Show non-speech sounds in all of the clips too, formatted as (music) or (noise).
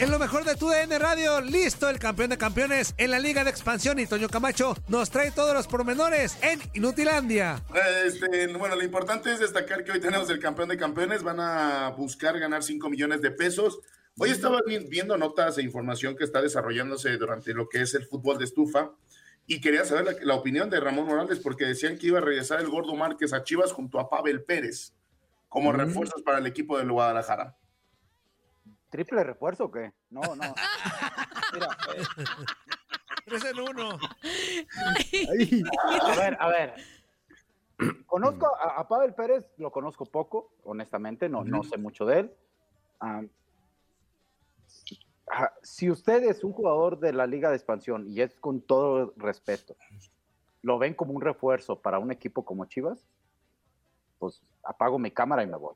En lo mejor de tu DN Radio, listo el campeón de campeones en la Liga de Expansión y Toño Camacho nos trae todos los pormenores en Inutilandia. Este, bueno, lo importante es destacar que hoy tenemos el campeón de campeones, van a buscar ganar 5 millones de pesos. Hoy estaba viendo notas e información que está desarrollándose durante lo que es el fútbol de estufa y quería saber la, la opinión de Ramón Morales porque decían que iba a regresar el Gordo Márquez a Chivas junto a Pavel Pérez como Mm. refuerzos para el equipo del Guadalajara. ¿Triple refuerzo o qué? No, no. Mira, Tres en uno. a ver, a ver. Conozco a, a Pavel Pérez, lo conozco poco, honestamente, no, no sé mucho de él. Si usted es un jugador de la Liga de Expansión, y es con todo respeto, lo ven como un refuerzo para un equipo como Chivas, pues apago mi cámara y me voy.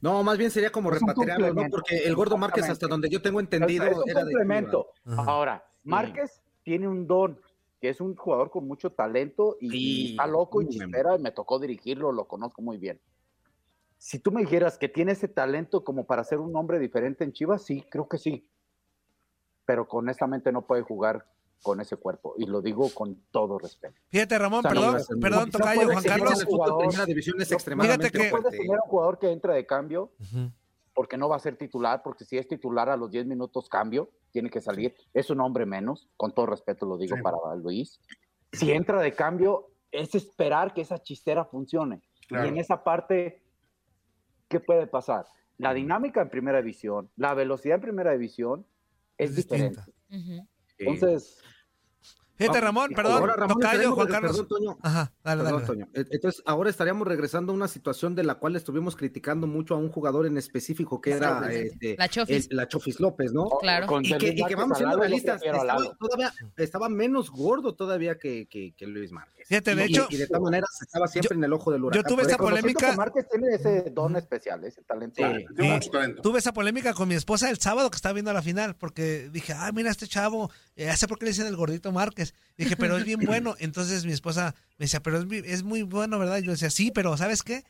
No, más bien sería como ¿no? complemento. Porque el gordo Márquez, hasta donde yo tengo entendido, Es, un era complemento. Ahora, Márquez tiene un don, que es un jugador con mucho talento y, está loco y chispera, y me tocó dirigirlo, lo conozco muy bien. Si tú me dijeras que tiene ese talento como para ser un hombre diferente en Chivas, sí, creo que sí. Pero honestamente no puede jugar con ese cuerpo, y lo digo con todo respeto. Fíjate, Ramón, O sea, perdón, no, perdón, Tocayo, puede Juan Carlos. jugador. Primera división es extremadamente fíjate que- fuerte. tener un jugador que entra de cambio, Ujú. porque no va a ser titular, porque si es titular a los 10 minutos cambio, tiene que salir, es un hombre menos, con todo respeto lo digo Sí. para Luis. Si entra de cambio, es esperar que esa chistera funcione. Claro. Y en esa parte, ¿qué puede pasar? La dinámica en primera división, la velocidad en primera división es, Es diferente. distinta. Ujú. Entonces, Fíjate, Ah, Ramón, perdón, Ahora, Ramón, Tocayo, Juan Carlos. perdón, Toño. Ajá, dale, Perdón, dale. Toño. E- Entonces, ahora estaríamos regresando a una situación de la cual estuvimos criticando mucho a un jugador en específico que era Exactamente. este, La Chofis. el- la Chofis López, ¿no? Claro. con Y que, y que vamos siendo yo realistas, estaba, todavía, estaba menos gordo todavía que, que, que Luis Márquez. Fíjate, de Y- hecho- y, de todas maneras estaba siempre en el ojo del huracán. tuve Por esa polémica- que Márquez tiene ese don especial, ese talento. Sí. Mucho talento. Tuve esa polémica con mi esposa el sábado que estaba viendo la final, porque dije, ah, mira este chavo, eh, ya sé por qué le dicen el gordito Márquez. Dije, pero es bien bueno. Entonces mi esposa me decía, pero es, es muy bueno, ¿verdad? Y yo decía, sí, pero ¿sabes qué?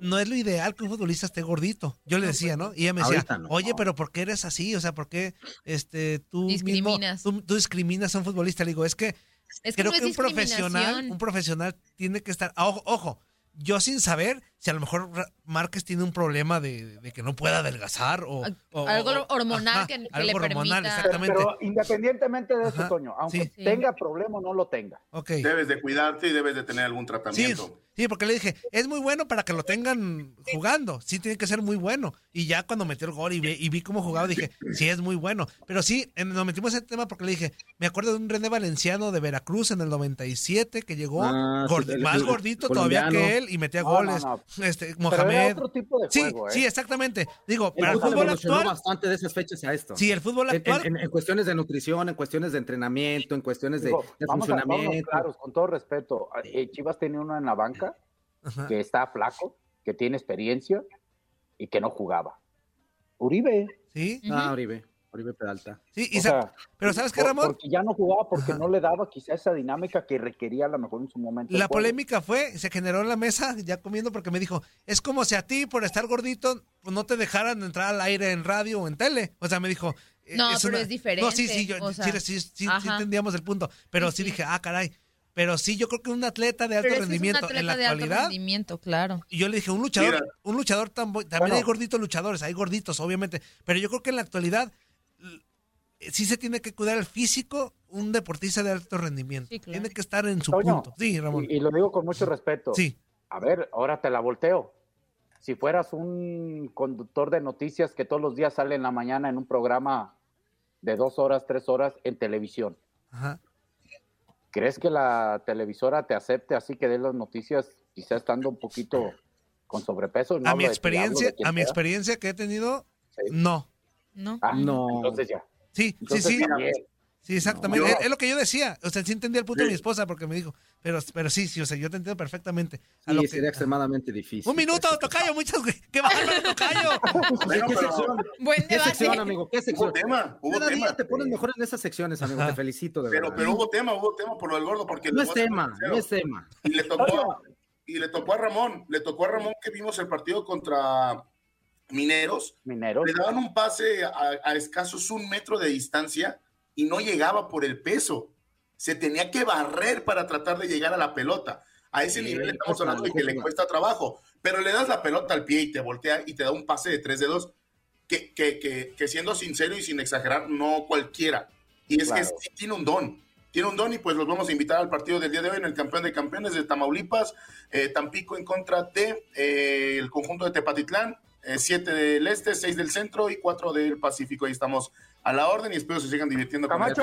No es lo ideal que un futbolista esté gordito. Yo le decía, ¿no? Y ella me decía, no. oye, pero ¿por qué eres así? O sea, ¿por qué este, tú mismo, Discriminas. tú, tú discriminas a un futbolista? Le digo, es que Es que creo no es que un profesional, un profesional tiene que estar, ojo, ojo, yo sin saber, si a lo mejor Márquez tiene un problema de, de que no pueda adelgazar o, o- Algo o- hormonal que- que algo le hormonal, permita- exactamente. Pero independientemente de eso, Ajá, Toño, aunque sí. tenga problema o no lo tenga. Debes de cuidarte y debes de tener algún tratamiento. sí, porque le dije, es muy bueno para que lo tengan jugando. Sí, tiene que ser muy bueno. Y ya cuando metió el gol y vi, y vi cómo jugaba, dije, sí, es muy bueno. Pero sí, en- nos metimos en ese tema porque le dije, me acuerdo de un René Valenciano de Veracruz en el 97 que llegó Ah, gordi- más gordito colombiano. todavía que él y metía No, goles. no, Este, Pero Mohamed. era otro tipo de Sí, ¿eh? sí, exactamente. Digo, El para el fútbol actual, bastante de esas fechas a esto. sí, el fútbol En, actual, en- en cuestiones de nutrición, en cuestiones de entrenamiento, en cuestiones de, Digo, de vamos a funcionamiento. claros, con todo respeto. eh, Chivas tenía uno en la banca Ajá. que está flaco, que tiene experiencia y que no jugaba. Uribe. sí, Ah, Oribe, Oribe Peralta. sí, y sa- sea, pero ¿sabes qué, Ramón? Porque ya no jugaba, porque Ajá. no le daba quizá esa dinámica que requería a lo mejor en su momento. La polémica fue, se generó en la mesa, ya comiendo, porque me dijo, es como si a ti, por estar gordito, no te dejaran entrar al aire en radio o en tele. O sea, me dijo... eh, No, pero una- es diferente, No, sí, sí, yo, o sí, sea, sí, sí, sí entendíamos el punto. Pero sí, Sí, dije, ah, caray. Pero sí, yo creo que un atleta de alto Pero ese es un rendimiento atleta en la de alto actualidad... rendimiento, claro. Y yo le dije, un luchador, Mira. un luchador tan también Bueno. hay gorditos luchadores, hay gorditos, obviamente. Pero yo creo que en la actualidad sí se tiene que cuidar el físico un deportista de alto rendimiento. Sí, claro. Tiene que estar en su Toño, punto. Sí, Ramón. Y, y lo digo con mucho respeto. Sí. A ver, ahora te la volteo. Si fueras un conductor de noticias que todos los días sale en la mañana en un programa de dos horas, tres horas en televisión, Ajá. ¿crees que la televisora te acepte así que dé las noticias, quizá estando un poquito con sobrepeso? No a mi ti, experiencia, a mi experiencia que he tenido, Sí. no. ¿No? Ah, No. Entonces ya. Sí, sí, Entonces sí. Sí, exactamente. Yo- es, lo que yo decía. O sea, sí entendía el punto de mi esposa porque me dijo. Pero, pero sí, sí, o sea, yo te entiendo perfectamente. A Sí, lo que- sería extremadamente difícil. Un minuto. Tocayo, muchas. ¡Qué bárbaro, Tocayo! (laughs) Bueno, ¿Qué pero sección? Buen ¿Qué sección, amigo? ¿Qué hubo sección? tema, hubo Cada día tema. te pones mejor en esas secciones, amigo. Ajá. Te felicito, de Pero, verdad. pero hubo tema, hubo tema por lo del gordo, porque no es tema, no es tema. Y le tocó y le tocó a Ramón, le tocó a Ramón que vimos el partido contra Mineros, Mineros. le daban un pase a, a escasos un metro de distancia y no llegaba por el peso. Se tenía que barrer para tratar de llegar a la pelota. A ese Sí, nivel estamos hablando de que le cuesta trabajo, pero le das la pelota al pie y te voltea y te da un pase de tres dedos que, que, que, que siendo sincero y sin exagerar, no cualquiera. Y es Claro. que sí tiene un don. Tiene un don y pues los vamos a invitar al partido del día de hoy en el campeón de campeones de Tamaulipas, eh, Tampico en contra de eh, el conjunto de Tepatitlán, 7 del este, 6 del centro y 4 del Pacífico. Ahí estamos a la orden y espero se sigan divirtiendo con Camacho.